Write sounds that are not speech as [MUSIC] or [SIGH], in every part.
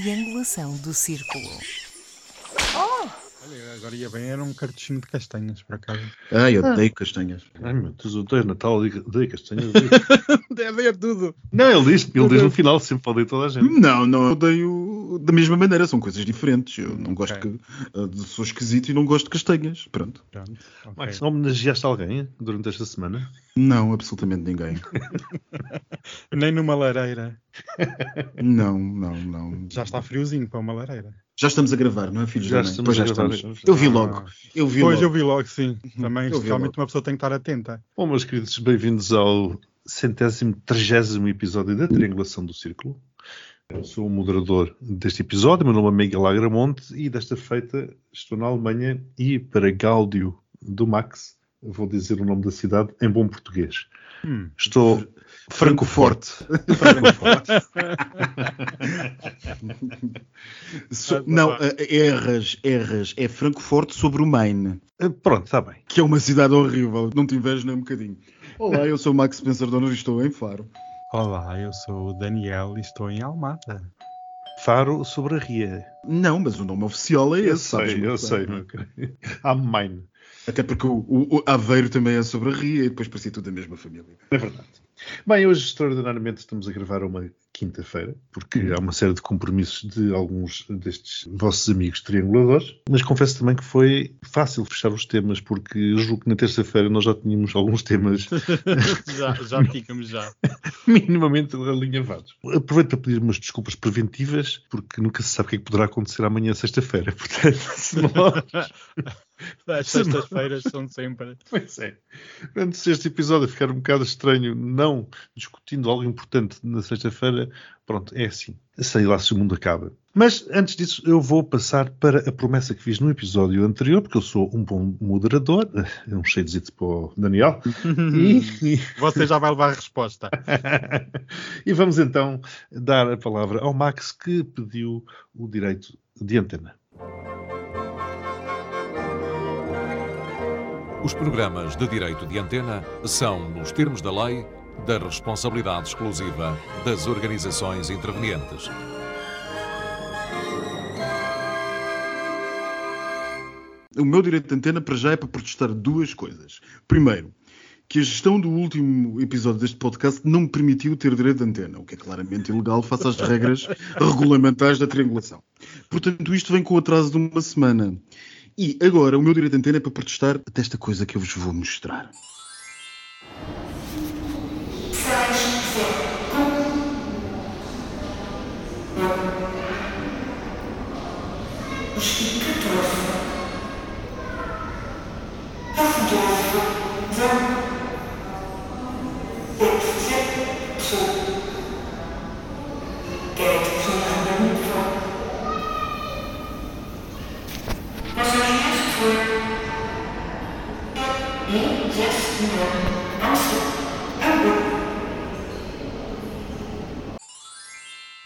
triangulação do círculo. Olha, agora ia bem, era um cartuchinho de castanhas, por acaso. Ah, eu odeio castanhas. Ai meu Deus, odeio Natal, odeio castanhas. [LAUGHS] Deve é tudo. Não, ele diz, ele diz no final, sempre odeio toda a gente. Não, não, eu odeio da mesma maneira, são coisas diferentes. Eu não gosto Ok. que. ah, sou esquisito e não gosto de castanhas. Pronto. Pronto, ok. Max, homenageaste alguém durante esta semana? Não, absolutamente ninguém. [LAUGHS] Nem numa lareira. [LAUGHS] Não, não, não. Já está friozinho para uma lareira. Já estamos a gravar, não é, filhos Já estamos Pois já estamos. Eu vi logo. Eu vi Pois eu logo. vi logo, sim. Também, Eu realmente, logo. uma pessoa tem que estar atenta. Bom, meus queridos, bem-vindos ao centésimo, trigésimo episódio da Triangulação do Círculo. Eu sou o moderador deste episódio, meu nome é Miguel Agramonte e desta feita estou na Alemanha e para Gáudio do Max, vou dizer o nome da cidade em bom português. Hum. Estou Francoforte. So- [LAUGHS] [LAUGHS] não, ah, erras, erras. É Francoforte sobre o Maine, Eh, Pronto, está bem. que é uma cidade horrível. Não te invejo nem um bocadinho. Olá, eu sou o Max Spencer Donner e estou em Faro. Olá, eu sou o Daniel e estou em Almada. Faro sobre a Ria. Não, mas o nome oficial é esse, Eu sabes sei, eu sei, é? meu querido. [LAUGHS] I'm mine. Até porque o- o Aveiro também é sobre a Ria e depois parecia tudo da mesma família. É verdade. Bem, hoje, extraordinariamente, estamos a gravar uma quinta-feira, porque há uma série de compromissos de alguns destes vossos amigos trianguladores, mas confesso também que foi fácil fechar os temas, porque julgo que na terça-feira nós já tínhamos alguns temas [LAUGHS] já, já [LAUGHS] ficamos já. minimamente alinhavados. Aproveito para pedir umas desculpas preventivas, porque nunca se sabe o que é que poderá acontecer amanhã, sexta-feira. [LAUGHS] Portanto, se nós As sextas-feiras são sempre. [LAUGHS] Pois é. Portanto, se este episódio ficar um bocado estranho, não discutindo algo importante na sexta-feira, pronto, é assim. Sei lá se o mundo acaba. Mas antes disso, eu vou passar para a promessa que fiz no episódio anterior, porque eu sou um bom moderador, é um cheio de para o Daniel. [LAUGHS] e, Você já vai levar a resposta. [LAUGHS] e vamos então dar a palavra ao Max que pediu o direito de antena. Os programas de direito de antena são, nos termos da lei, da responsabilidade exclusiva das organizações intervenientes. O meu direito de antena para já é para protestar duas coisas. Primeiro, que a gestão do último episódio deste podcast não me permitiu ter direito de antena, o que é claramente ilegal face às regras regulamentares da triangulação. Portanto, isto vem com o atraso de uma semana. E agora, o meu direito de antena é para protestar desta coisa que eu vos vou mostrar.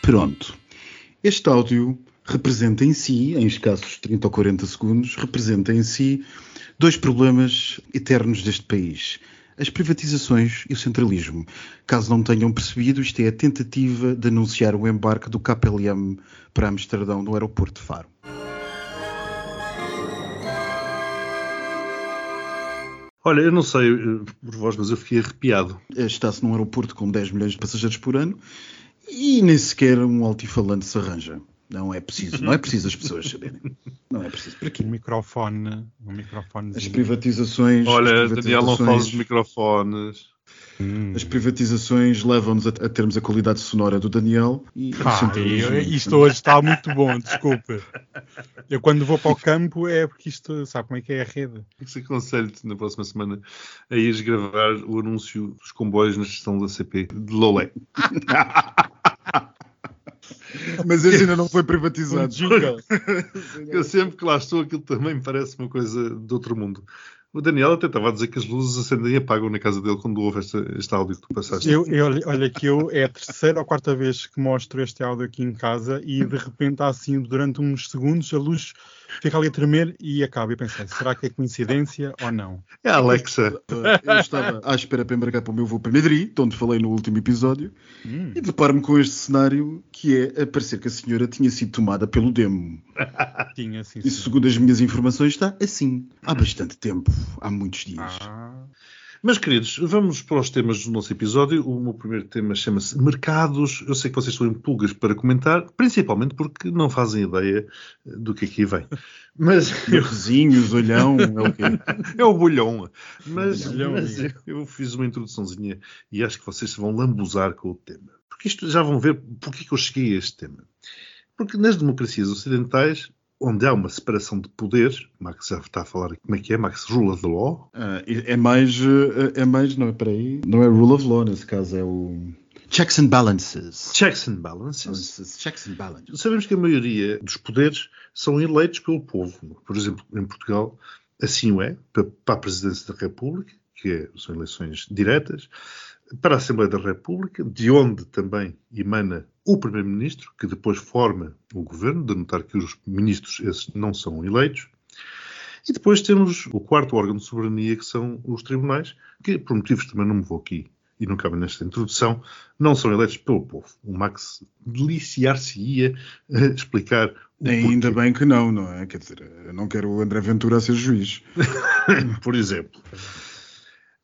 Pronto. Este áudio representa em si, em escassos 30 ou 40 segundos, representa em si dois problemas eternos deste país. As privatizações e o centralismo. Caso não tenham percebido, isto é a tentativa de anunciar o embarque do KPLM para Amsterdão no aeroporto de Faro. Olha, eu não sei eh, por vós, mas eu fiquei arrepiado. Está-se num aeroporto com 10 milhões de passageiros por ano e nem sequer um altifalante se arranja. Não é preciso, não é preciso as pessoas saberem. Não é preciso. Para quê? Um microfone. Um microfone. As privatizações. Olha, as Daniel, não privatizações- fales de microfones. As privatizações levam-nos a, a termos a qualidade sonora do Daniel e Ah, eu- isto hoje está muito bom, desculpe. Eu quando vou para o campo é porque isto, sabe como é que é a rede? Isso aconselho-te na próxima semana a ires gravar o anúncio dos comboios na estação da CP de Lolé. [LAUGHS] Mas esse ainda não foi Um privatizado. jingle. Eu sempre que lá estou, aquilo também me parece uma coisa de outro mundo. O Daniel até estava a dizer que as luzes acendem e apagam na casa dele quando ouve este, este áudio que tu passaste. Eu, eu, olha que eu é a terceira ou quarta vez que mostro este áudio aqui em casa e de repente há assim, durante uns segundos, a luz fica ali a tremer e acaba. E pensei, será que é coincidência ou não? É a Alexa. [LAUGHS] Eu estava à espera para embarcar para o meu voo para Madrid, de onde falei no último episódio, Hum. e deparo-me com este cenário que é a parecer que a senhora tinha sido tomada pelo demo. [LAUGHS] Tinha, sim, E sim. segundo as minhas informações está assim. Há bastante tempo, há muitos dias. Ah, Meus queridos, vamos para os temas do nosso episódio. O meu primeiro tema chama-se Mercados. Eu sei que vocês estão em pulgas para comentar, principalmente porque não fazem ideia do que aqui vem. Mas [LAUGHS] Vizinhos, olhão, é o quê? é o bolhão. Mas, Bolhão, mas eu, amigo. eu fiz uma introduçãozinha e acho que vocês se vão lambuzar com o tema. Porque isto já vão ver porque é que eu cheguei a este tema. Porque nas democracias ocidentais, onde há uma separação de poderes, Max já está a falar como é que é, Max, rule of law, Ah, é mais. eh, É mais. Não é para aí. Não é rule of law, nesse caso, é o. Checks and balances. checks and balances. Balances, Checks and balances. Sabemos que a maioria dos poderes são eleitos pelo povo. Por exemplo, em Portugal, assim o é, pa- para a Presidência da República, que é- são eleições diretas, para a Assembleia da República, de onde também emana o Primeiro-Ministro, que depois forma o governo, de notar que os ministros esses não são eleitos. E depois temos o quarto órgão de soberania, que são os tribunais, que, por motivos que também não me vou aqui e não cabe nesta introdução, não são eleitos pelo povo. O Max deliciar-se-ia a explicar o Ainda porquê, bem que não, não é? Quer dizer, eu não quero o André Ventura a ser juiz. [LAUGHS] por exemplo.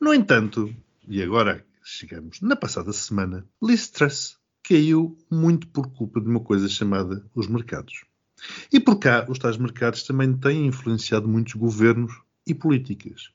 No entanto, e agora chegamos na passada semana, Liz Truss caiu muito por culpa de uma coisa chamada os mercados. E por cá, os tais mercados também têm influenciado muitos governos e políticas.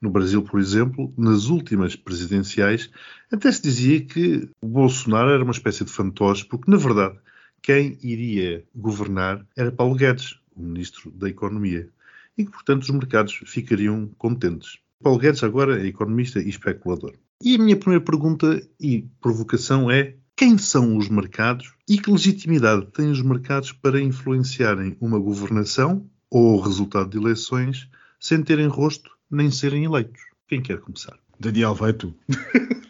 No Brasil, por exemplo, nas últimas presidenciais, até se dizia que o Bolsonaro era uma espécie de fantoche, porque, na verdade, quem iria governar era Paulo Guedes, o ministro da Economia, e que, portanto, os mercados ficariam contentes. Paulo Guedes agora é economista e especulador. E a minha primeira pergunta e provocação é: quem são os mercados e que legitimidade têm os mercados para influenciarem uma governação ou o resultado de eleições sem terem rosto nem serem eleitos? Quem quer começar? Daniel, vai tu. [LAUGHS]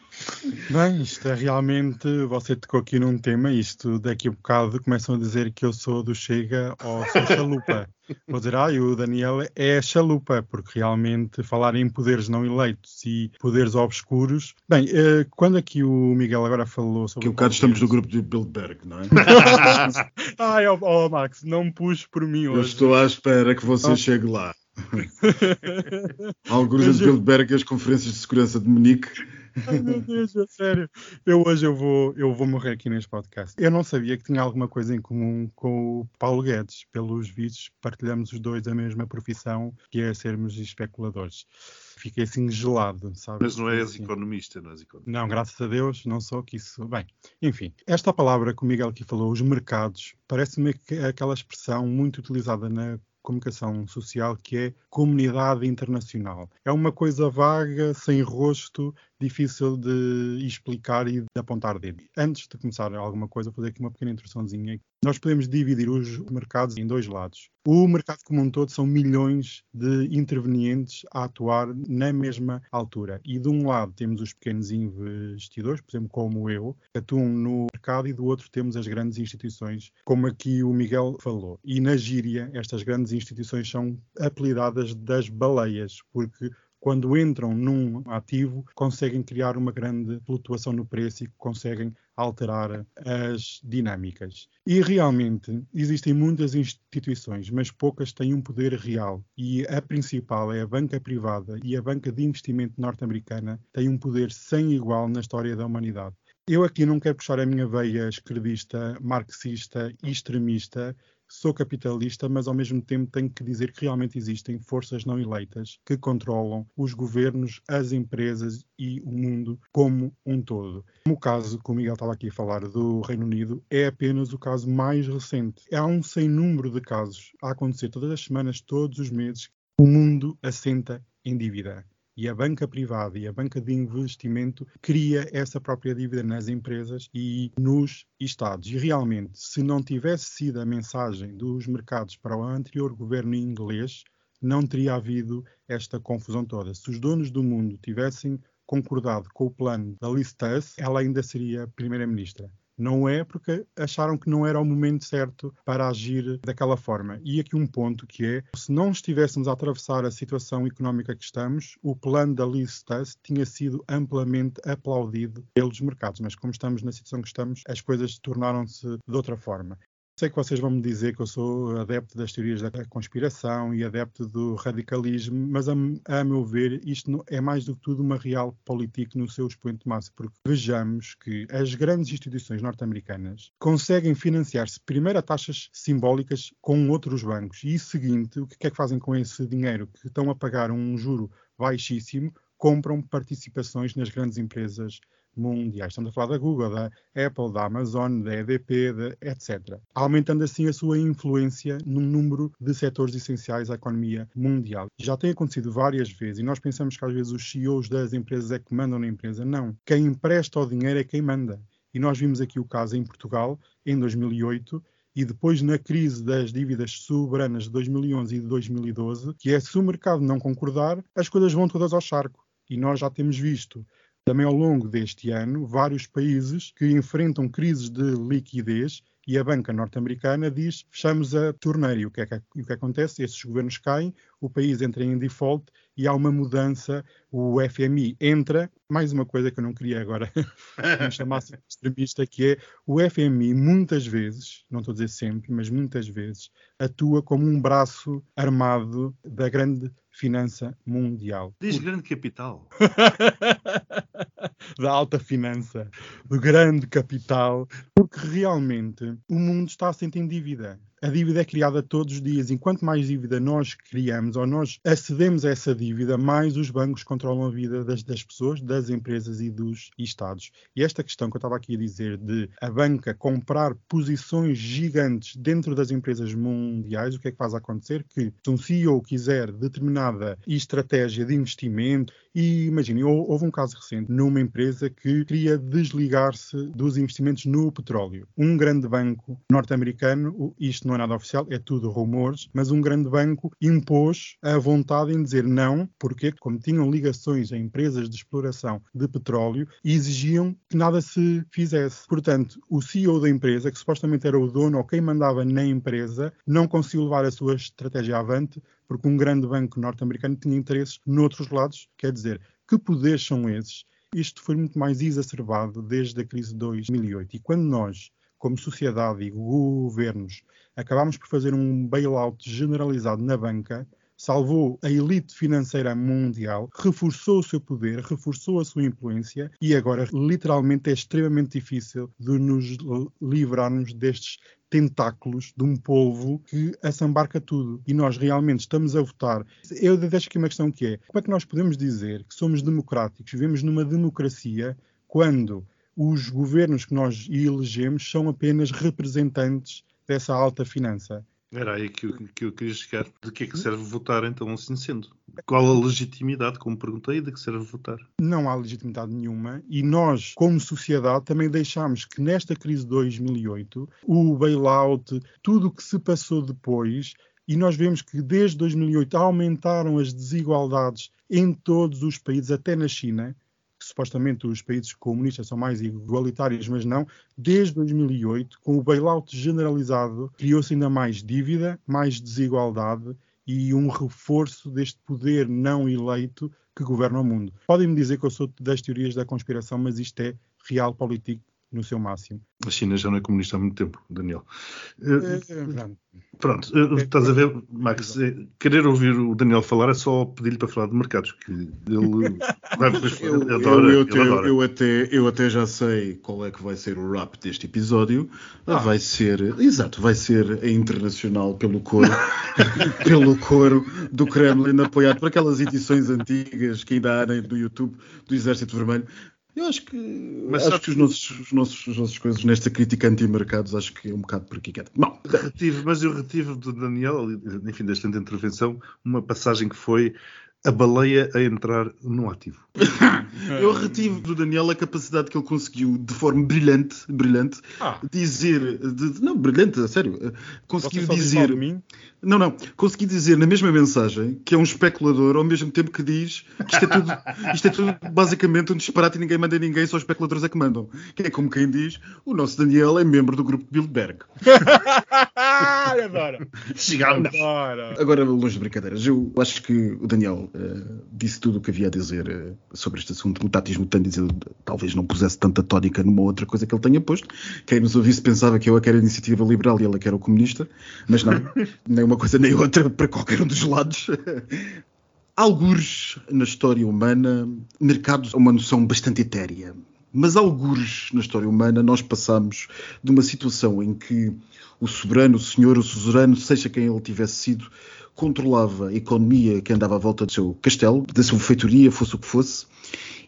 Bem, isto é realmente. Você tocou aqui num tema. Isto daqui a bocado começam a dizer que eu sou do Chega ou sou [LAUGHS] chalupa. Vou dizer, ah, o Daniel é chalupa, porque realmente falar em poderes não eleitos e poderes obscuros. Bem, eh, quando aqui o Miguel agora falou sobre. Que um bocado estamos no grupo de Bilderberg, não é? [LAUGHS] Ai, ó ó, Max, não me puxe por mim Eu hoje. estou à espera que você Oh. chegue lá. [LAUGHS] Alguns de Bilderberg e as conferências de segurança de Munique. Ai meu Deus, é sério. Eu hoje eu vou, eu vou morrer aqui neste podcast. Eu não sabia que tinha alguma coisa em comum com o Paulo Guedes. Pelos vistos, partilhamos os dois a mesma profissão, que é sermos especuladores. Fiquei assim gelado, sabe? Mas não és Assim. economista, não és economista. Não, graças a Deus, não sou que isso. Bem, enfim, esta palavra que o Miguel aqui falou, os mercados, parece-me é aquela expressão muito utilizada na comunicação social que é comunidade internacional. É uma coisa vaga, sem rosto, difícil de explicar e de apontar dedo. Antes de começar alguma coisa, vou fazer aqui uma pequena introduçãozinha. Nós podemos dividir os mercados em dois lados. O mercado como um todo são milhões de intervenientes a atuar na mesma altura. E de um lado temos os pequenos investidores, por exemplo, como eu, que atuam no mercado, e do outro temos as grandes instituições, como aqui o Miguel falou. E na gíria, estas grandes instituições são apelidadas das baleias, porque quando entram num ativo, conseguem criar uma grande flutuação no preço e conseguem alterar as dinâmicas. E realmente existem muitas instituições, mas poucas têm um poder real. E a principal é a banca privada e a banca de investimento norte-americana tem um poder sem igual na história da humanidade. Eu aqui não quero puxar a minha veia esquerdista, marxista e extremista. Sou capitalista, mas ao mesmo tempo tenho que dizer que realmente existem forças não eleitas que controlam os governos, as empresas e o mundo como um todo. O caso que o Miguel estava aqui a falar do Reino Unido é apenas o caso mais recente. Há um sem número de casos a acontecer todas as semanas, todos os meses. O mundo assenta em dívida. E a banca privada e a banca de investimento cria essa própria dívida nas empresas e nos Estados. E realmente, se não tivesse sido a mensagem dos mercados para o anterior governo inglês, não teria havido esta confusão toda. Se os donos do mundo tivessem concordado com o plano da Liz Truss, ela ainda seria primeira-ministra. Não é porque acharam que não era o momento certo para agir daquela forma. E aqui um ponto que é, se não estivéssemos a atravessar a situação económica que estamos, o plano da Liz Truss tinha sido amplamente aplaudido pelos mercados. Mas como estamos na situação que estamos, as coisas tornaram-se de outra forma. Sei que vocês vão me dizer que eu sou adepto das teorias da conspiração e adepto do radicalismo, mas a, a meu ver isto é mais do que tudo uma real política no seu expoente máximo, porque vejamos que as grandes instituições norte-americanas conseguem financiar-se primeiro a taxas simbólicas com outros bancos e seguinte, o que é que fazem com esse dinheiro? Que estão a pagar um juro baixíssimo, compram participações nas grandes empresas mundiais. Estamos a falar da Google, da Apple, da Amazon, da EDP, etc. Aumentando assim a sua influência num número de setores essenciais à economia mundial. Já tem acontecido várias vezes e nós pensamos que às vezes os CEOs das empresas é que mandam na empresa. Não. Quem empresta o dinheiro é quem manda. E nós vimos aqui o caso em Portugal, em 2008, e depois na crise das dívidas soberanas de 2011 e de 2012, que é se o mercado não concordar, as coisas vão todas ao charco. E nós já temos visto também ao longo deste ano, vários países que enfrentam crises de liquidez e a banca norte-americana diz fechamos a torneira. E o que, é que, o que acontece? Esses governos caem, o país entra em default e há uma mudança, o FMI entra. Mais uma coisa que eu não queria agora [LAUGHS] me chamasse extremista, que é o FMI muitas vezes, não estou a dizer sempre, mas muitas vezes, atua como um braço armado da grande finança mundial. Diz grande capital. [LAUGHS] da alta finança, do grande capital, porque realmente o mundo está sempre em dívida a dívida é criada todos os dias. Enquanto mais dívida nós criamos ou nós acedemos a essa dívida, mais os bancos controlam a vida das, das pessoas, das empresas e dos Estados. E esta questão que eu estava aqui a dizer de a banca comprar posições gigantes dentro das empresas mundiais, o que é que faz acontecer? Que se um CEO quiser determinada estratégia de investimento, e imaginem, houve um caso recente numa empresa que queria desligar-se dos investimentos no petróleo. Um grande banco norte-americano, isto não é nada oficial, é tudo rumores, mas um grande banco impôs a vontade em dizer não, porque como tinham ligações a empresas de exploração de petróleo, exigiam que nada se fizesse. Portanto, o CEO da empresa, que supostamente era o dono ou quem mandava na empresa, não conseguiu levar a sua estratégia avante porque um grande banco norte-americano tinha interesses noutros lados. Quer dizer, que poderes são esses? Isto foi muito mais exacerbado desde a crise de 2008. E quando nós como sociedade e governos, acabámos por fazer um bailout generalizado na banca, salvou a elite financeira mundial, reforçou o seu poder, reforçou a sua influência e agora literalmente é extremamente difícil de nos livrarmos destes tentáculos de um polvo que assambarca tudo. E nós realmente estamos a votar. Eu deixo aqui uma questão que é: como é que nós podemos dizer que somos democráticos, vivemos numa democracia, quando os governos que nós elegemos são apenas representantes dessa alta finança. Era aí que eu, que eu queria chegar. De que é que serve votar, então, assim sendo? Qual a legitimidade, como perguntei, de que serve votar? Não há legitimidade nenhuma e nós, como sociedade, também deixámos que nesta crise de 2008, o bailout, tudo o que se passou depois, e nós vemos que desde 2008 aumentaram as desigualdades em todos os países, até na China, supostamente os países comunistas são mais igualitários, mas não. Desde 2008, com o bailout generalizado, criou-se ainda mais dívida, mais desigualdade e um reforço deste poder não eleito que governa o mundo. Podem-me dizer que eu sou das teorias da conspiração, mas isto é real político no seu máximo. A China já não é comunista há muito tempo, Daniel. É, é, pronto, é, estás a ver, Max, querer ouvir o Daniel falar é só pedir-lhe para falar de mercados, que ele [LAUGHS] eu, adora, eu, eu, ele adora. Eu, até, eu até já sei qual é que vai ser o rap deste episódio. Ah. Vai ser, exato, vai ser a internacional pelo coro, [LAUGHS] pelo coro do Kremlin, apoiado por aquelas edições antigas que ainda há no YouTube do Exército Vermelho. Eu acho que, Mas acho que os nossos, os, nossos, as nossas coisas nesta crítica anti-mercados acho que é um bocado por aqui. Bom, retive, mas eu retive do Daniel, enfim, desta intervenção, uma passagem que foi a baleia a entrar no ativo. [LAUGHS] Eu retive do Daniel a capacidade que ele conseguiu, de forma brilhante, brilhante, Ah. dizer, de- não, brilhante, a sério, eh, conseguiu dizer, não, não, consegui dizer na mesma mensagem que é um especulador, ao mesmo tempo que diz que isto é tudo, isto é tudo basicamente um disparate e ninguém manda ninguém, só os especuladores é que mandam. Que é como quem diz, o nosso Daniel é membro do grupo de Bilderberg. [LAUGHS] Adoro. Chegámos. Agora, longe de brincadeiras, eu acho que o Daniel eh, disse tudo o que havia a dizer eh, sobre este assunto. O tatismo tem de dizer, talvez não pusesse tanta tónica numa outra coisa que ele tenha posto. Quem nos ouvisse pensava que eu é que era a iniciativa liberal e ele é que era o comunista, mas não, [LAUGHS] nem uma coisa nem outra para qualquer um dos lados. [LAUGHS] Algures na história humana, mercados é uma noção bastante etérea. Mas algures na história humana nós passamos de uma situação em que o soberano, o senhor, o suzerano, seja quem ele tivesse sido, controlava a economia que andava à volta do seu castelo, da sua feitoria, fosse o que fosse,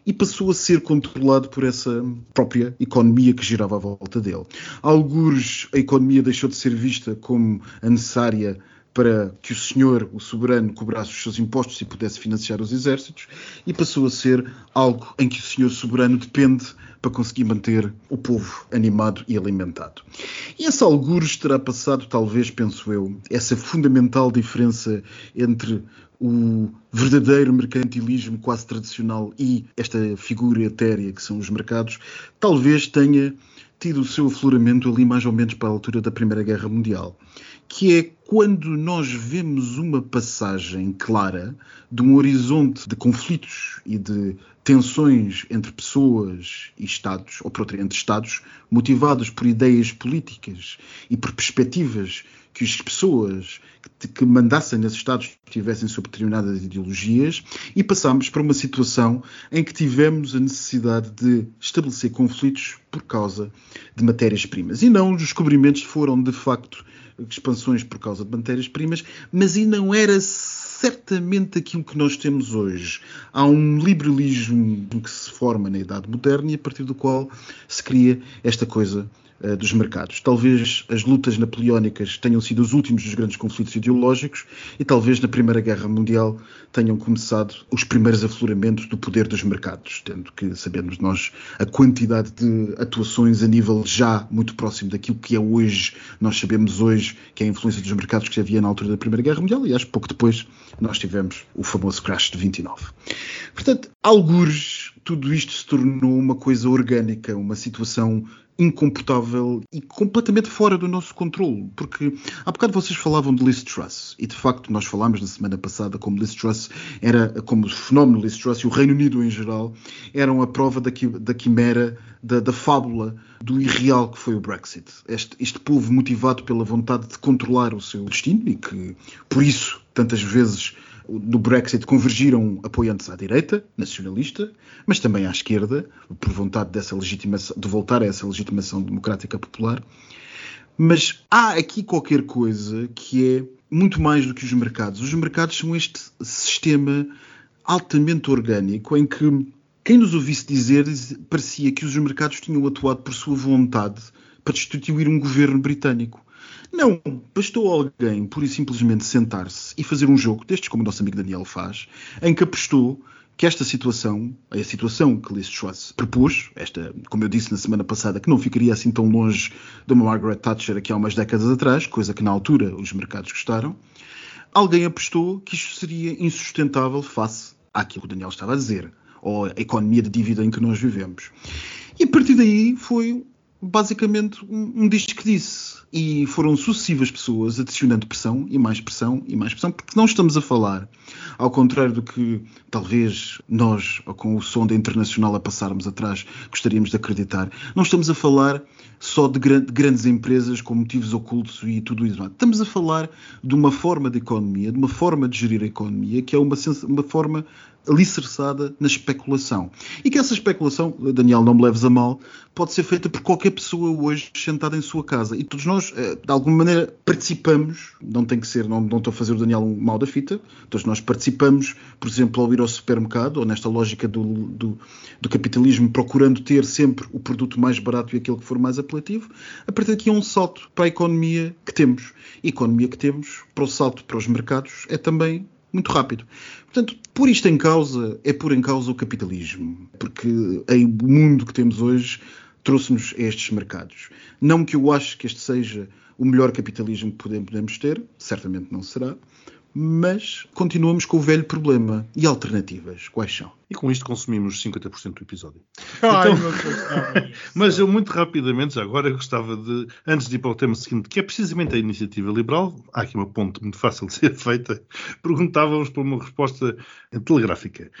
e passou a ser controlado por essa própria economia que girava à volta dele. Algures a economia deixou de ser vista como a necessária para que o senhor, o soberano, cobrasse os seus impostos e pudesse financiar os exércitos, e passou a ser algo em que o senhor soberano depende para conseguir manter o povo animado e alimentado. E esse algures terá passado, talvez, penso eu, essa fundamental diferença entre o verdadeiro mercantilismo quase tradicional e esta figura etérea que são os mercados, talvez tenha tido o seu afloramento ali mais ou menos para a altura da Primeira Guerra Mundial, que é quando nós vemos uma passagem clara de um horizonte de conflitos e de tensões entre pessoas e Estados, ou por outra, entre Estados, motivados por ideias políticas e por perspectivas que as pessoas que, mandassem nesses Estados tivessem sobre determinadas ideologias, e passámos para uma situação em que tivemos a necessidade de estabelecer conflitos por causa de matérias-primas. E não os descobrimentos foram, de facto, expansões por causa de matérias-primas, mas e não era certamente aquilo que nós temos hoje. Há um liberalismo que se forma na Idade Moderna e a partir do qual se cria esta coisa uh, dos mercados. Talvez as lutas napoleónicas tenham sido os últimos dos grandes conflitos ideológicos e talvez na Primeira Guerra Mundial tenham começado os primeiros afloramentos do poder dos mercados, tendo que sabemos nós a quantidade de atuações a nível já muito próximo daquilo que é hoje, nós sabemos hoje que é a influência dos mercados que havia na altura da Primeira Guerra Mundial e acho que pouco depois nós tivemos o famoso crash de 29. Portanto, algures tudo isto se tornou uma coisa orgânica, uma situação incomportável e completamente fora do nosso controle. Porque há bocado vocês falavam de Liz Truss e de facto nós falámos na semana passada como Liz Truss era, como o fenómeno Liz Truss e o Reino Unido em geral eram a prova da, da quimera, da, da fábula, do irreal que foi o Brexit. Este, este povo motivado pela vontade de controlar o seu destino e que por isso tantas vezes no Brexit convergiram apoiantes à direita, nacionalista, mas também à esquerda, por vontade dessa legitimação, de voltar a essa legitimação democrática popular. Mas há aqui qualquer coisa que é muito mais do que os mercados. Os mercados são este sistema altamente orgânico em que quem nos ouvisse dizer parecia que os mercados tinham atuado por sua vontade para destituir um governo britânico. Não, bastou alguém pura e simplesmente sentar-se e fazer um jogo, destes como o nosso amigo Daniel faz, em que apostou que esta situação, a situação que Liz Truss propôs, esta, como eu disse na semana passada, que não ficaria assim tão longe de uma Margaret Thatcher aqui há umas décadas atrás, coisa que na altura os mercados gostaram, alguém apostou que isto seria insustentável face àquilo que o Daniel estava a dizer, ou a economia de dívida em que nós vivemos. E a partir daí foi basicamente um, diz que disse. E foram sucessivas pessoas adicionando pressão e mais pressão e mais pressão, porque não estamos a falar, ao contrário do que talvez nós, com o som da internacional a passarmos atrás, gostaríamos de acreditar, não estamos a falar só de, gran de grandes empresas com motivos ocultos e tudo isso. Estamos a falar de uma forma de economia, de uma forma de gerir a economia, que é uma, uma forma alicerçada na especulação. E que essa especulação, Daniel, não me leves a mal, pode ser feita por qualquer pessoa hoje sentada em sua casa. E todos nós, de alguma maneira, participamos, não tem que ser, não, não estou a fazer o Daniel um mal da fita, todos nós participamos, por exemplo, ao ir ao supermercado, ou nesta lógica do, do, do capitalismo, procurando ter sempre o produto mais barato e aquele que for mais apelativo, a partir daqui é um salto para a economia que temos. E a economia que temos, para o salto para os mercados, é também muito rápido. Portanto, por isto em causa, é por em causa o capitalismo. Porque o mundo que temos hoje trouxe-nos estes mercados. Não que eu acho que este seja o melhor capitalismo que podemos ter, certamente não será, mas continuamos com o velho problema. E alternativas, quais são? E com isto consumimos 50% do episódio. Ai, Então- Deus, [LAUGHS] Mas eu muito rapidamente, já agora, gostava de, antes de ir para o tema seguinte, que é precisamente a iniciativa liberal, há aqui uma ponte muito fácil de ser feita, [LAUGHS] perguntávamos por uma resposta telegráfica.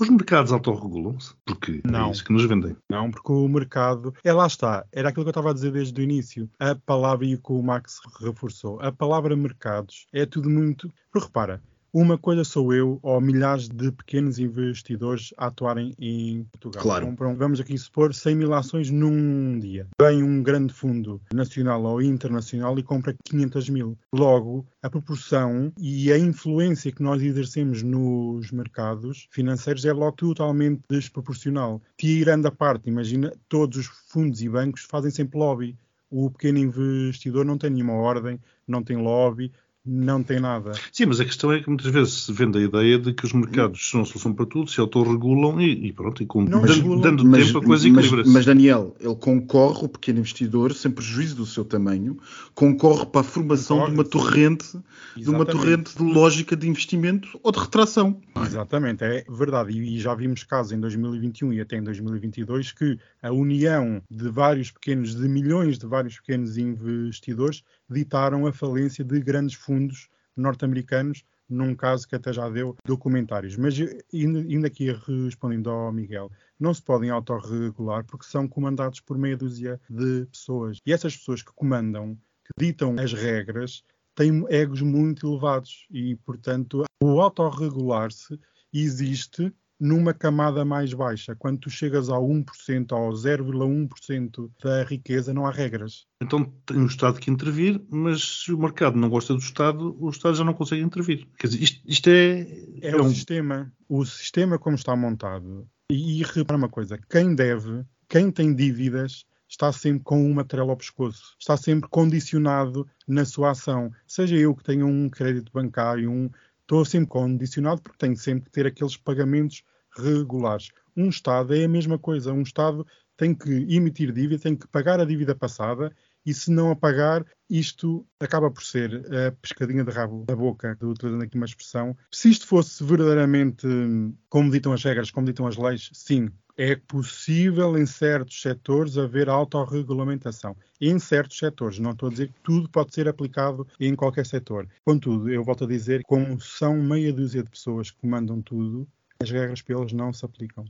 Os mercados autorregulam-se? Porque Não. é isso que nos vendem. Não, porque o mercado. É lá está. Era aquilo que eu estava a dizer desde o início. A palavra, e o que o Max reforçou, a palavra mercados é tudo muito. Porque repara, uma coisa sou eu ou milhares de pequenos investidores a atuarem em Portugal. Claro. Compram, vamos aqui supor, 100 mil ações num dia. Vem um grande fundo nacional ou internacional e compra 500 mil. Logo, a proporção e a influência que nós exercemos nos mercados financeiros é logo totalmente desproporcional. Tirando a parte, imagina, todos os fundos e bancos fazem sempre lobby. O pequeno investidor não tem nenhuma ordem, não tem lobby, não tem nada. Sim, mas a questão é que muitas vezes se vende a ideia de que os mercados são a solução para tudo, se autorregulam e, e pronto, e com, Não dando, regulam. dando mas, tempo a coisa mas, equilibra-se. mas, Daniel, ele concorre, o pequeno investidor, sem prejuízo do seu tamanho, concorre para a formação Concorre, de uma sim. torrente, de uma torrente de lógica de investimento ou de retração. Exatamente, é verdade. E e já vimos casos em 2021 e até em 2022 que a união de vários pequenos, de milhões de vários pequenos investidores, ditaram a falência de grandes fundos norte-americanos, num caso que até já deu documentários. Mas eh, ainda ainda aqui respondendo ao Miguel, não se podem autorregular porque são comandados por meia dúzia de pessoas. E essas pessoas que comandam, que ditam as regras, têm egos muito elevados e, portanto, o autorregular-se existe numa camada mais baixa. Quando tu chegas ao 1% ou 0,1% da riqueza, não há regras. Então tem o Estado que intervir, mas se o mercado não gosta do Estado, o Estado já não consegue intervir. Quer dizer, isto, isto é, É, é o um- sistema. O sistema como está montado. E, e repara uma coisa, quem deve, quem tem dívidas, está sempre com uma trela ao pescoço. Está sempre condicionado na sua ação. Seja eu que tenha um crédito bancário, um, estou sempre condicionado porque tenho sempre que ter aqueles pagamentos regulares. Um Estado é a mesma coisa. Um Estado tem que emitir dívida, tem que pagar a dívida passada e se não a pagar, isto acaba por ser a pescadinha de rabo da boca, utilizando aqui uma expressão. Se isto fosse verdadeiramente hum, como ditam as regras, como ditam as leis, sim, é possível em certos setores haver autorregulamentação. Em certos setores, não estou a dizer que tudo pode ser aplicado em qualquer setor. Contudo, eu volto a dizer, como são meia dúzia de pessoas que comandam tudo, as regras para eles não se aplicam.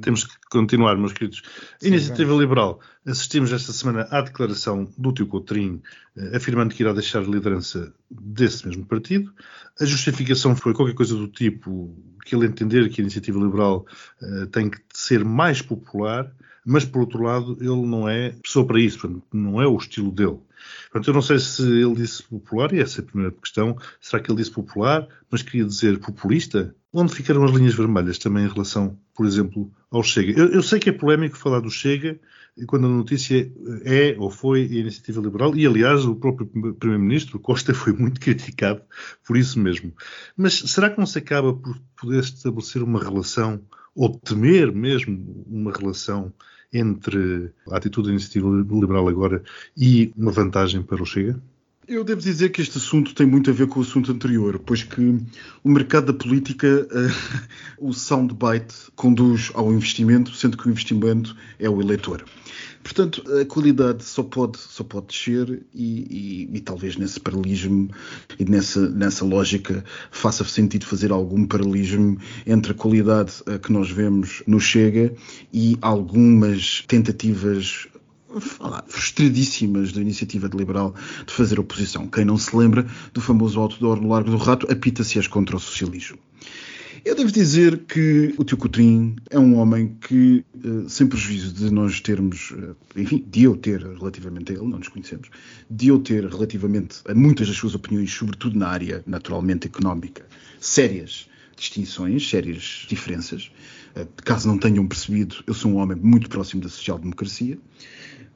Temos que continuar, meus queridos. Sim, Iniciativa Liberal. Assistimos esta semana à declaração do tio Coutrinho, eh, afirmando que irá deixar a liderança desse mesmo partido. A justificação foi qualquer coisa do tipo que ele entender que a Iniciativa Liberal eh, tem que ser mais popular, mas por outro lado ele não é pessoa para isso, portanto, não é o estilo dele. Portanto, eu não sei se ele disse popular, e essa é a primeira questão. Será que ele disse popular, mas queria dizer populista? Onde ficaram as linhas vermelhas também em relação, por exemplo, ao Chega? Eu, eu sei que é polémico falar do Chega quando a notícia é ou foi a iniciativa liberal, e aliás o próprio Primeiro-Ministro Costa foi muito criticado por isso mesmo. Mas será que não se acaba por poder estabelecer uma relação, ou temer mesmo uma relação entre a atitude da iniciativa liberal agora e uma vantagem para o Chega? Eu devo dizer que este assunto tem muito a ver com o assunto anterior, pois que o mercado da política, eh, [LAUGHS] o soundbite, conduz ao investimento, sendo que o investimento é o eleitor. Portanto, a qualidade só pode, só pode descer e, e- e talvez nesse paralelismo e nessa, nessa lógica faça sentido fazer algum paralelismo entre a qualidade eh, que nós vemos no Chega e algumas tentativas frustradíssimas da iniciativa de liberal de fazer oposição. Quem não se lembra do famoso outdoor no Largo do Rato, apita-se és contra o socialismo. Eu devo dizer que o tio Coutrinho é um homem que, eh, sem prejuízo de nós termos, eh, enfim, de eu ter relativamente a ele, não nos conhecemos, de eu ter relativamente a muitas das suas opiniões, sobretudo na área naturalmente económica, sérias distinções, sérias diferenças. Eh, Caso não tenham percebido, eu sou um homem muito próximo da social-democracia.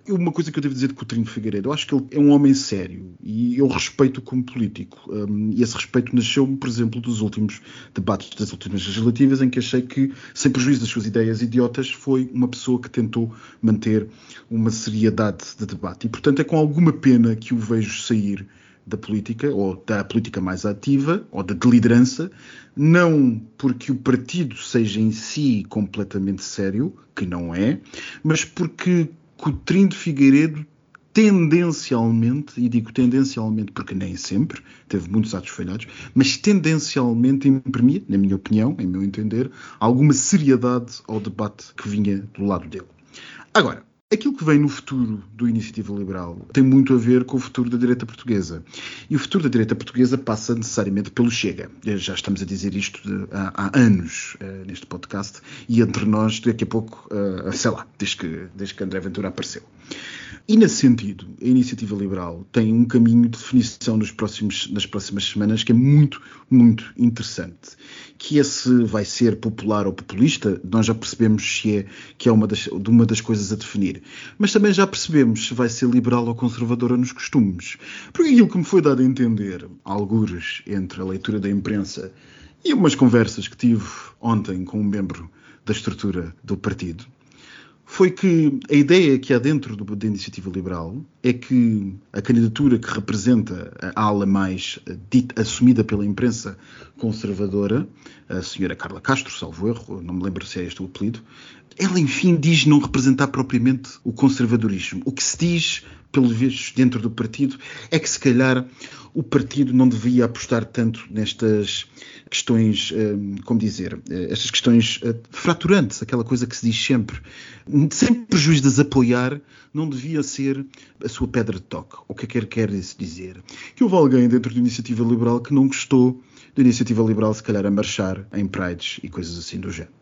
Uma coisa que eu devo dizer de Coutinho Figueiredo, eu acho que ele é um homem sério e eu respeito como político. Um, e esse respeito nasceu, por exemplo, dos últimos debates das últimas legislativas, em que achei que, sem prejuízo das suas ideias idiotas, foi uma pessoa que tentou manter uma seriedade de debate. E, portanto, é com alguma pena que o vejo sair da política, ou da política mais ativa, ou da de liderança, não porque o partido seja em si completamente sério, que não é, mas porque Coutrinho de Figueiredo tendencialmente, e digo tendencialmente porque nem sempre, teve muitos atos falhados, mas tendencialmente imprimia, na minha opinião, em meu entender, alguma seriedade ao debate que vinha do lado dele. Agora, Aquilo que vem no futuro do Iniciativa Liberal tem muito a ver com o futuro da direita portuguesa. E o futuro da direita portuguesa passa necessariamente pelo Chega. Já estamos a dizer isto de, há, há, anos uh, neste podcast e entre nós, daqui a pouco, uh, sei lá, desde que, desde que André Ventura apareceu. E nesse sentido, a iniciativa liberal tem um caminho de definição nos próximos, nas próximas semanas que é muito, muito interessante. Que esse vai ser popular ou populista, nós já percebemos se é, que é uma das, uma das coisas a definir. Mas também já percebemos se vai ser liberal ou conservadora nos costumes. Porque aquilo que me foi dado a entender, algures entre a leitura da imprensa e umas conversas que tive ontem com um membro da estrutura do partido, foi que a ideia que há dentro do, da iniciativa liberal é que a candidatura que representa a ala mais eh, dita, assumida pela imprensa conservadora, a senhora Carla Castro, salvo erro, não me lembro se é este o apelido, ela enfim diz não representar propriamente o conservadorismo. O que se diz, pelo visto, dentro do partido, é que se calhar o partido não devia apostar tanto nestas questões, hum, como dizer, eh, estas questões eh, fraturantes, aquela coisa que se diz sempre, sem prejuízo de apoiar, não devia ser a sua pedra de toque. O que é que quer dizer? Que houve alguém dentro da iniciativa liberal que não gostou da iniciativa liberal, se calhar, a marchar em prides e coisas assim do género.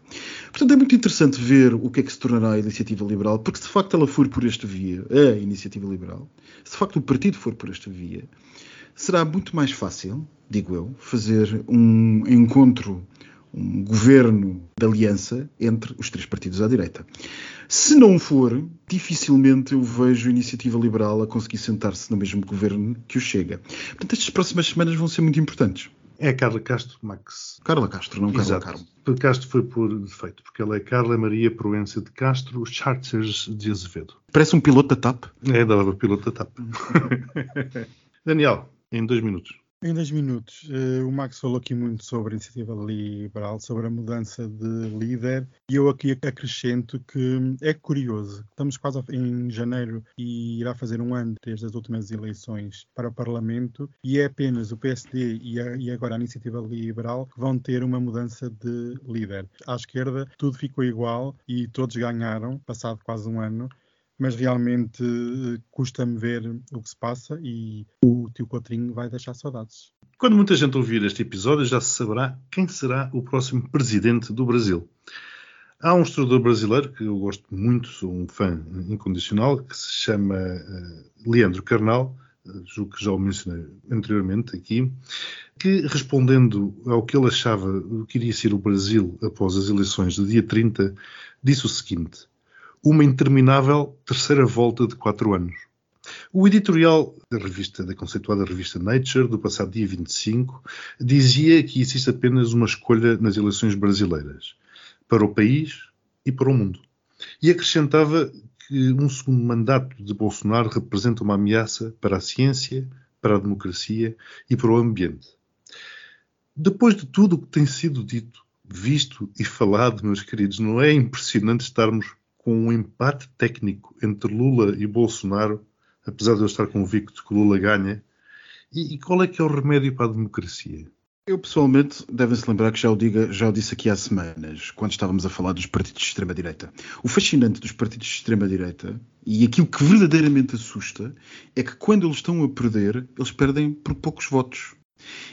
Portanto, é muito interessante ver o que é que se tornará a iniciativa liberal, porque se de facto ela for por esta via, a iniciativa liberal, se de facto o partido for por esta via, será muito mais fácil, digo eu, fazer um encontro, um governo de aliança entre os três partidos à direita. Se não for, dificilmente eu vejo a iniciativa liberal a conseguir sentar-se no mesmo governo que o Chega. Portanto, estas próximas semanas vão ser muito importantes. É Carla Castro, Max. Carla Castro, não Carla Carmo. Castro foi por defeito, porque ela é Carla Maria Proença de Castro Charters de Azevedo. Parece um piloto da TAP. É, da piloto da TAP. [LAUGHS] Daniel, em dois minutos. Em dois minutos, uh, o Max falou aqui muito sobre a iniciativa liberal, sobre a mudança de líder, e eu aqui acrescento que é curioso. Estamos quase em janeiro e irá fazer um ano desde as últimas eleições para o Parlamento, e é apenas o PSD e, e agora a iniciativa liberal que vão ter uma mudança de líder. À esquerda, tudo ficou igual e todos ganharam, passado quase um ano mas realmente eh, custa-me ver o que se passa e o tio Cotrinho vai deixar saudades. Quando muita gente ouvir este episódio, já se saberá quem será o próximo presidente do Brasil. Há um historiador brasileiro que eu gosto muito, sou um fã incondicional, que se chama uh, Leandro Carnal, uh, julgo que já o mencionei anteriormente aqui, que respondendo ao que ele achava que iria ser o Brasil após as eleições do dia 30, disse o seguinte: uma interminável terceira volta de quatro anos. O editorial da revista, da conceituada revista Nature, do passado dia 25, dizia que existe apenas uma escolha nas eleições brasileiras, para o país e para o mundo. E acrescentava que um segundo mandato de Bolsonaro representa uma ameaça para a ciência, para a democracia e para o ambiente. Depois de tudo o que tem sido dito, visto e falado, meus queridos, não é impressionante estarmos com um empate técnico entre Lula e Bolsonaro, apesar de eu estar convicto que Lula ganha. E, e qual é que é o remédio para a democracia? Eu, pessoalmente, devem-se lembrar que já o, diga, já o disse aqui há semanas, quando estávamos a falar dos partidos de extrema-direita. O fascinante dos partidos de extrema-direita, e aquilo que verdadeiramente assusta, é que quando eles estão a perder, eles perdem por poucos votos.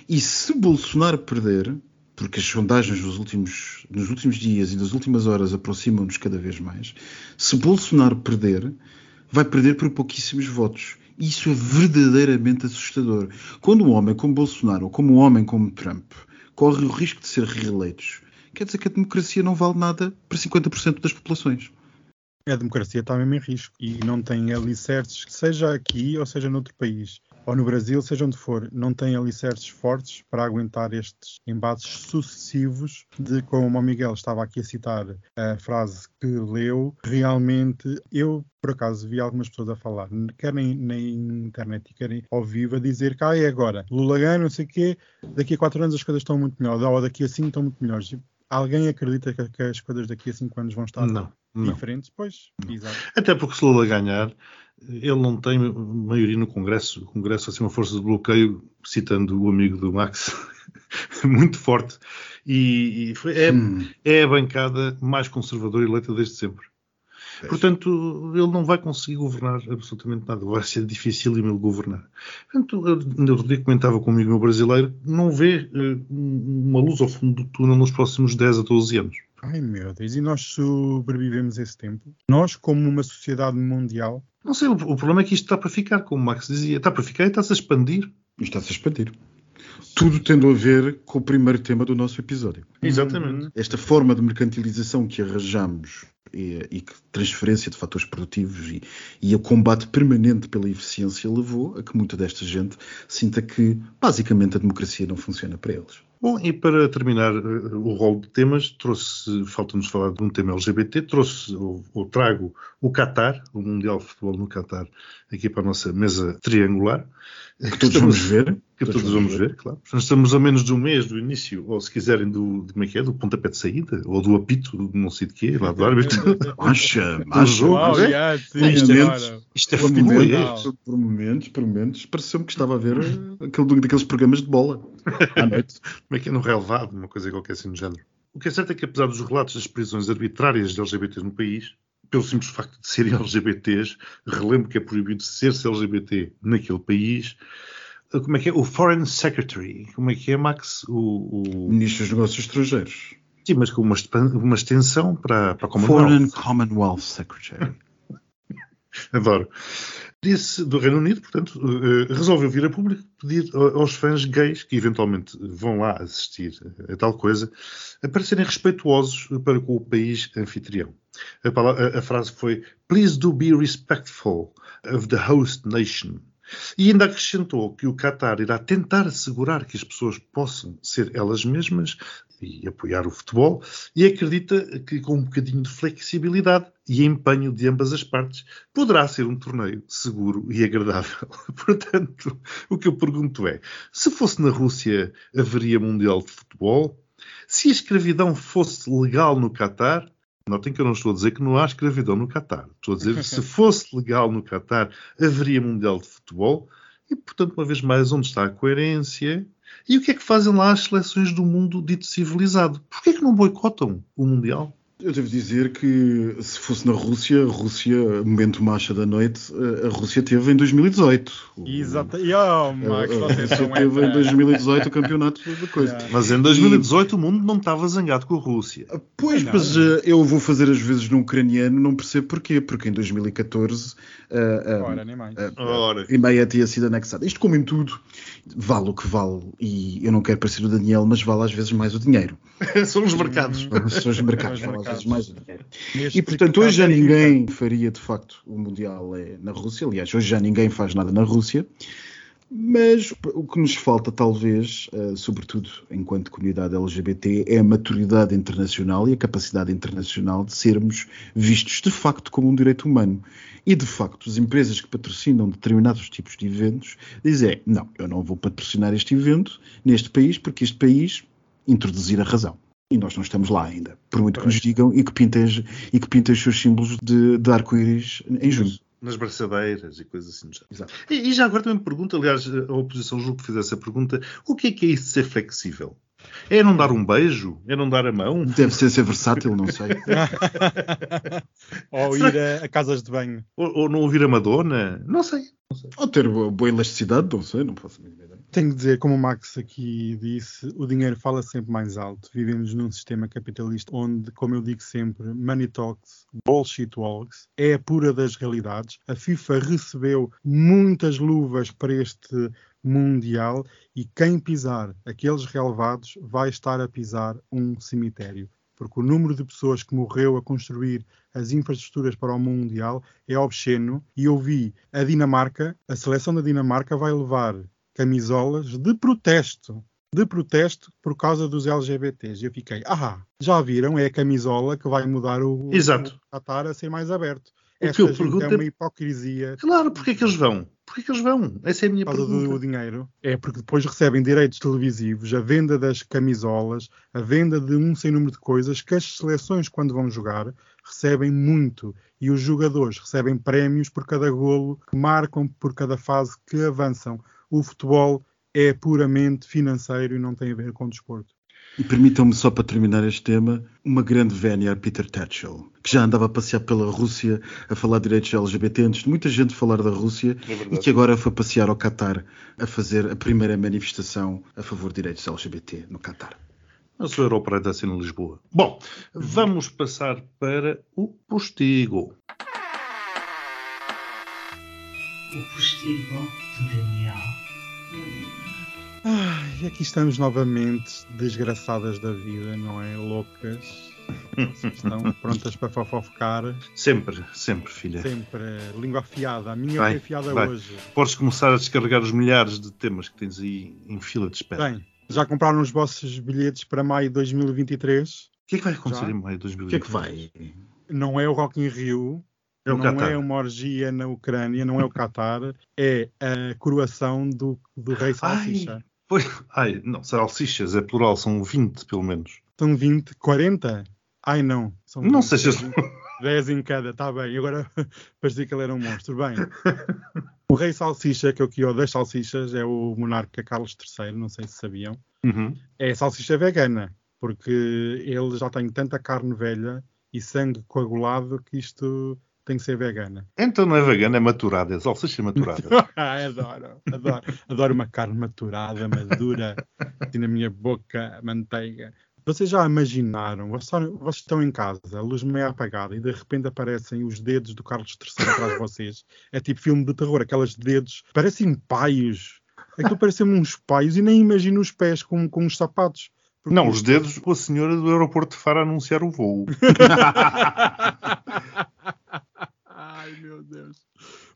E se Bolsonaro perder, porque as sondagens nos últimos, nos últimos dias e nas últimas horas aproximam-nos cada vez mais, se Bolsonaro perder, vai perder por pouquíssimos votos. Isso é verdadeiramente assustador. Quando um homem como Bolsonaro ou como um homem como Trump corre o risco de ser reeleitos, quer dizer que a democracia não vale nada para 50% das populações. A democracia está mesmo em risco e não tem alicerces, seja aqui ou seja noutro país ou no Brasil, seja onde for, não tem alicerces fortes para aguentar estes embates sucessivos de, como o Miguel estava aqui a citar a frase que leu, realmente eu por acaso vi algumas pessoas a falar, quer na, na internet e quer ao vivo, a dizer que ah, é agora, Lula ganha, não sei o quê, daqui a quatro anos as coisas estão muito melhores, ou daqui a cinco estão muito melhores. Alguém acredita que, que as coisas daqui a cinco anos vão estar não, diferentes? Não. Pois, exato. Até porque se Lula ganhar, ele não tem maioria no Congresso. O Congresso assim uma força de bloqueio, citando o amigo do Max, [LAUGHS] muito forte. E, e foi, é, hum. é, a bancada mais conservadora eleita desde sempre. É. Portanto, ele não vai conseguir governar absolutamente nada. Vai ser difícil ele governar. Portanto, eu, outro dia comentava com amigo meu brasileiro, não vê uh, uma luz ao fundo do túnel nos próximos 10 a 12 anos. Ai meu Deus, e nós sobrevivemos esse tempo? Nós, como uma sociedade mundial, não sei, o, o, problema é que isto está para ficar, como o Max dizia, está para ficar e está-se a expandir. Isto está-se a expandir. Tudo tendo a ver com o primeiro tema do nosso episódio. Exatamente. Esta forma de mercantilização que arranjamos e, e que transferência de fatores produtivos e, e o combate permanente pela eficiência levou a que muita desta gente sinta que, basicamente, a democracia não funciona para eles. Bom, e para terminar uh, o rol de temas, trouxe, falta-nos falar de um tema LGBT, trouxe ou, ou trago o Qatar, o Mundial de Futebol no Qatar, aqui para a nossa mesa triangular. Que todos vamos ver. Que todos, todos vamos ver, ver, claro. Nós estamos a menos de um mês do início, ou se quiserem, do, como é que é, do pontapé de saída, ou do apito, não sei de quê, lá do árbitro. [LAUGHS] Acha, acha. Wow, yeah, sim, isto, é, isto é por momentos, por momentos, por momentos, pareceu-me que estava a ver aquele, daqueles programas de bola à [LAUGHS] noite. como é que é no relevado, uma coisa qualquer assim no género. O que é certo é que, apesar dos relatos das prisões arbitrárias de LGBTs no país, pelo simples facto de serem [LAUGHS] LGBTs, relembro que é proibido ser-se LGBT naquele país, como é que é? O Foreign Secretary, como é que é, Max? O, o... Ministro dos Negócios Estrangeiros. Sim, mas com uma, uma extensão para, para a Commonwealth. Foreign Commonwealth Secretary. [LAUGHS] Adoro. Disse do Reino Unido, portanto, uh, resolveu vir a público pedir aos fãs gays que eventualmente vão lá assistir a tal coisa a serem respeituosos para com o país anfitrião. A, a frase foi: Please do be respectful of the host nation. E ainda acrescentou que o Qatar irá tentar assegurar que as pessoas possam ser elas mesmas e apoiar o futebol, e acredita que com um bocadinho de flexibilidade e empenho de ambas as partes poderá ser um torneio seguro e agradável. [LAUGHS] Portanto, o que eu pergunto é: se fosse na Rússia, haveria Mundial de Futebol? Se a escravidão fosse legal no Qatar, Notem que eu não estou a dizer que não há escravidão no Qatar. Estou a dizer que se fosse legal no Qatar, haveria Mundial de Futebol. E, portanto, uma vez mais, onde está a coerência? E o que é que fazem lá as seleções do mundo dito civilizado? Porquê é que não boicotam o Mundial? Eu devo dizer que se fosse na Rússia, a Rússia, momento marcha da noite, a Rússia teve em 2018. Exato. E oh, Max, a, Rússia teve em 2018 o campeonato da [LAUGHS] coisa. Mas em 2018 e... o mundo não estava zangado com a Rússia. Ah, pois, não, mas uh, eu vou fazer as vezes no ucraniano, não percebo porquê. Porque em 2014 uh, uh, uh, Crimeia tinha sido anexada. Isto, como em tudo, vale o que vale. E eu não quero parecer o Daniel, mas vale às vezes mais o dinheiro. [LAUGHS] São os mercados. São os mercados vezes mais dinheiro. e portanto, hoje já ninguém faria de facto o Mundial é na Rússia. Aliás, hoje já ninguém faz nada na Rússia. Mas o que nos falta, talvez, uh, sobretudo enquanto comunidade LGBT, é a maturidade internacional e a capacidade internacional de sermos vistos de facto como um direito humano. E de facto, as empresas que patrocinam determinados tipos de eventos dizem: não, eu não vou patrocinar este evento neste país porque este país introduzir a razão. E nós não estamos lá ainda, por muito que nos digam e que pintem, e que pintem os seus símbolos de, de arco-íris em junho. Nas braçadeiras e coisas assim. Exato. E, e, já agora também me pergunto, aliás, a oposição julgo que fizesse a pergunta, o que é que é isso de ser flexível? É não dar um beijo? É não dar a mão? Deve ser ser versátil, não sei. [LAUGHS] ou ir a, a, casas de banho. Ou, ou, não ouvir a Madonna? Não sei. Não sei. Ou ter boa elasticidade, não sei, não mínima ideia. Tenho que dizer, como o Max aqui disse, o dinheiro fala sempre mais alto. Vivemos num sistema capitalista onde, como eu digo sempre, money talks, bullshit walks, é a pura das realidades. A FIFA recebeu muitas luvas para este Mundial e quem pisar aqueles relevados vai estar a pisar um cemitério. porque o número de pessoas que morreu a construir as infraestruturas para o Mundial é obsceno. E eu vi a Dinamarca, a seleção da Dinamarca vai levar camisolas de protesto. De protesto por causa dos LGBTs. E eu fiquei, ah, já viram? É a camisola que vai mudar o, Exato. o Qatar a ser mais aberto. O que Esta eu gente pergunto é é- uma hipocrisia Claro, porque é que eles vão? Porque é que eles vão? Essa é a minha por causa do, dinheiro. É porque depois recebem direitos televisivos, a venda das camisolas, a venda de um sem número de coisas que as seleções, quando vão jogar, recebem muito. E os jogadores recebem prémios por cada golo que marcam, por cada fase que avançam. O futebol é puramente financeiro e não tem a ver com desporto. E permitam-me só para terminar este tema, uma grande vénia a Peter Tatchell, que já andava a passear pela Rússia a falar de direitos LGBT antes de muita gente falar da Rússia É e que agora foi passear ao Qatar a fazer a primeira manifestação a favor de direitos LGBT no Qatar. Mas o Europreto assim em Lisboa. Bom, vamos passar para o postigo. O postigo de Daniel. Ai, aqui estamos novamente, desgraçadas da vida, não é? Loucas. Vocês Estão [LAUGHS] prontas para fofocar. Sempre, sempre, filha. Sempre língua afiada. A minha Vai, foi afiada vai. hoje. Podes começar a descarregar os milhares de temas que tens aí em fila de espera. Bem, já compraram os vossos bilhetes para maio de 2023? o que é que vai acontecer já? em maio de O 2020? que é que vai? Não é o Rock in Rio, É não Qatar. é uma orgia na Ucrânia, não é o Qatar, [LAUGHS] é a coroação do, do rei Salsicha. Pois, ai, não, salsichas é plural, são 20 pelo menos. São 20, 40? Ai não. São Não 20, sejas. 10 em cada, está bem. E agora [LAUGHS] parecia que ele era um monstro. Bem, [LAUGHS] o rei Salsicha, que é o que das salsichas, é o monarca Carlos III, não sei se sabiam. Uhum. É salsicha vegana, porque ele já tem tanta carne velha e sangue coagulado que isto tem que ser vegana. Então não é vegana, é maturada, é salsicha maturada. Ai, [LAUGHS] adoro, adoro, adoro uma carne maturada, madura, assim na minha boca, manteiga. Vocês já imaginaram, vocês estão, em casa, a luz meio apagada e de repente aparecem os dedos do Carlos III atrás de vocês. É tipo filme de terror, aqueles dedos, parecem paios. Aquilo parecem uns paios e nem imagino os pés com, com os sapatos. Porque- Não, os dedos com a senhora do aeroporto de Faro anunciar o voo. [LAUGHS] Ai, meu Deus.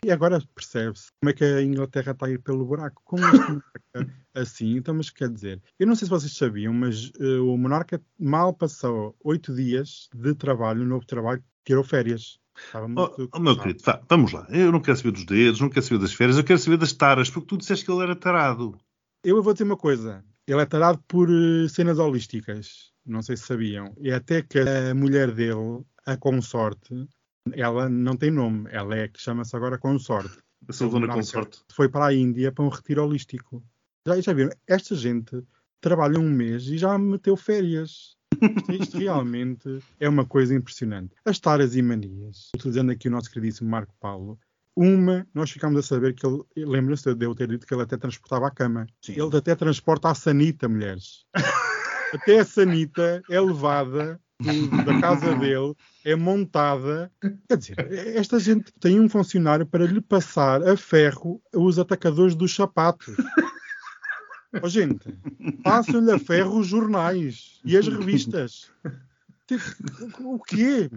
E agora percebe-se como é que a Inglaterra está a ir pelo buraco. Com este monarca assim, então, mas quer dizer, eu não sei se vocês sabiam, mas eh, o monarca mal passou oito dias de trabalho, novo trabalho, tirou férias. Estava Oh, muito oh, meu querido, vá, vamos lá. Eu não quero saber dos dedos, não quero saber das férias, eu quero saber das taras, porque tu disseste que ele era tarado. Eu vou dizer uma coisa. Ele é tarado por eh, cenas holísticas. Não sei se sabiam. E até que a mulher dele, a consorte, ela não tem nome. Ela é que chama-se agora consorte. A sua dona consorte. Foi para a Índia para um retiro holístico. Já, já viram? Esta gente trabalha um mês e já meteu férias. Isto, isto realmente é uma coisa impressionante. As taras e manias, utilizando aqui o nosso queridíssimo Marco Paulo, uma, nós ficámos a saber que ele, lembra-se de eu ter dito que ele até transportava a cama. Sim. Ele até transporta a sanita, mulheres. [LAUGHS] até a sanita é levada da casa [LAUGHS] dele, é montada. Quer dizer, esta gente tem um funcionário para lhe passar a ferro os atacadores dos sapatos. Ó, [LAUGHS] gente, passam-lhe a ferro os jornais e as revistas. O o quê?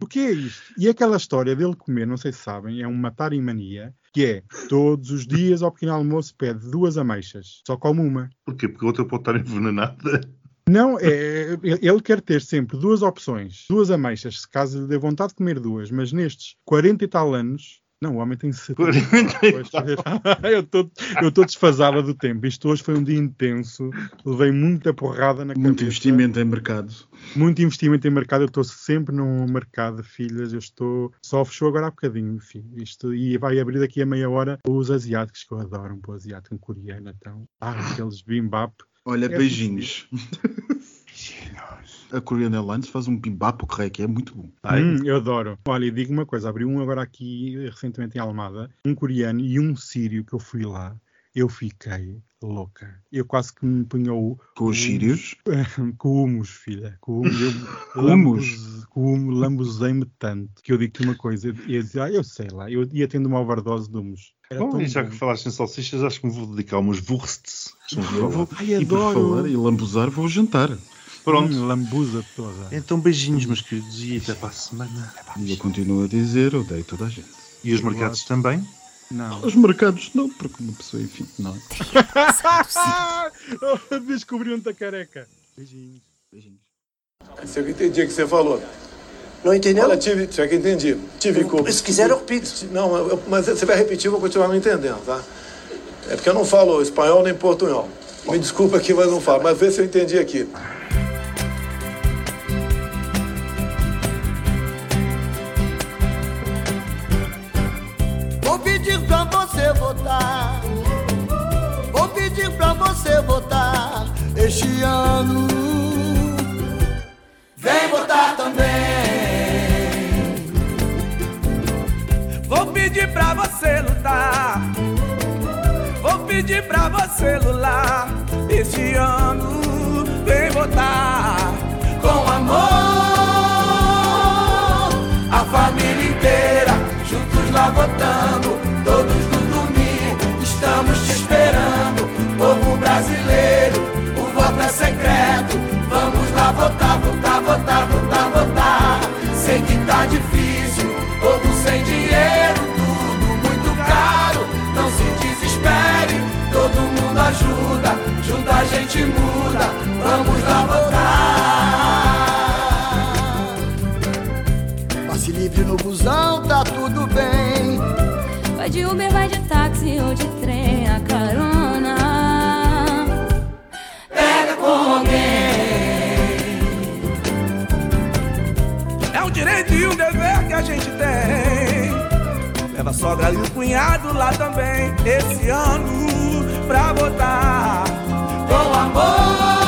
O que é isto? E aquela história dele comer, não sei se sabem, é um matar em mania, que é todos os dias ao pequeno almoço pede duas ameixas, só come uma. Porquê? Porque a outra pode estar envenenada. Não, é, ele quer ter sempre duas opções, duas ameixas, se caso lhe dê vontade de comer duas, mas nestes 40 e tal anos, não, o homem tem 70 Pois, [LAUGHS] eu estou eu estou desfasada do tempo. Isto hoje foi um dia intenso. Levei muita porrada na Muito cabeça. investimento em mercado. Muito investimento em mercado. Eu estou sempre no mercado, filhas. Eu estou. Só fechou agora há bocadinho, enfim. Isto, e vai abrir daqui a meia hora os asiáticos, que eu adoro um bom asiático, um coreano, então. Ah, aqueles bimbap. Olha, É beijinhos. A Korean Airlines faz um bimbap, o que é que é muito bom. Hum, eu adoro. Olha, e digo uma coisa: abri um agora aqui recentemente em Almada, um coreano e um sírio que eu fui lá. Eu fiquei louca. Eu quase que me punha o, Com os sírios. [LAUGHS] com o humus, filha. Com o humus. Eu [LAUGHS] Humus? lambuzei-me tanto que eu digo-te uma coisa. Eu ia dizer, ah, eu sei lá, eu ia tendo uma overdose de humus. Era Bom, tão e já bom. que falaste em salsichas, acho que me vou dedicar a umas wursts. Eu Ai, e por adoro. falar e lambuzar, vou jantar. Pronto. Hum, lambuza toda. Então beijinhos, meus queridos, e até para a semana. E eu continuo a dizer, eu dei toda a gente. E os mercados também? Não. Os mercados não, porque uma pessoa, enfim, não. [LAUGHS] [LAUGHS] Descobriram-te a careca. Beijinhos. Beijinhos. Isso é o que eu entendi que você falou. Não entendeu? Olha, tive, é que entendi. Tive culpa. Se quiser, eu repito. Não, eu- mas você vai repetir, eu vou continuar não entendendo, tá? É porque eu não falo espanhol nem portunhol. Me desculpa aqui, mas não falo. Mas vê se eu entendi aqui. Vou pedir pra você votar. Vou pedir pra você votar este ano. Vem votar também. Pedir pra você lutar. Vou pedir pra você lutar. Este ano vem votar com amor. A família inteira, juntos lá votando. E o cunhado lá também. Esse ano pra votar com amor.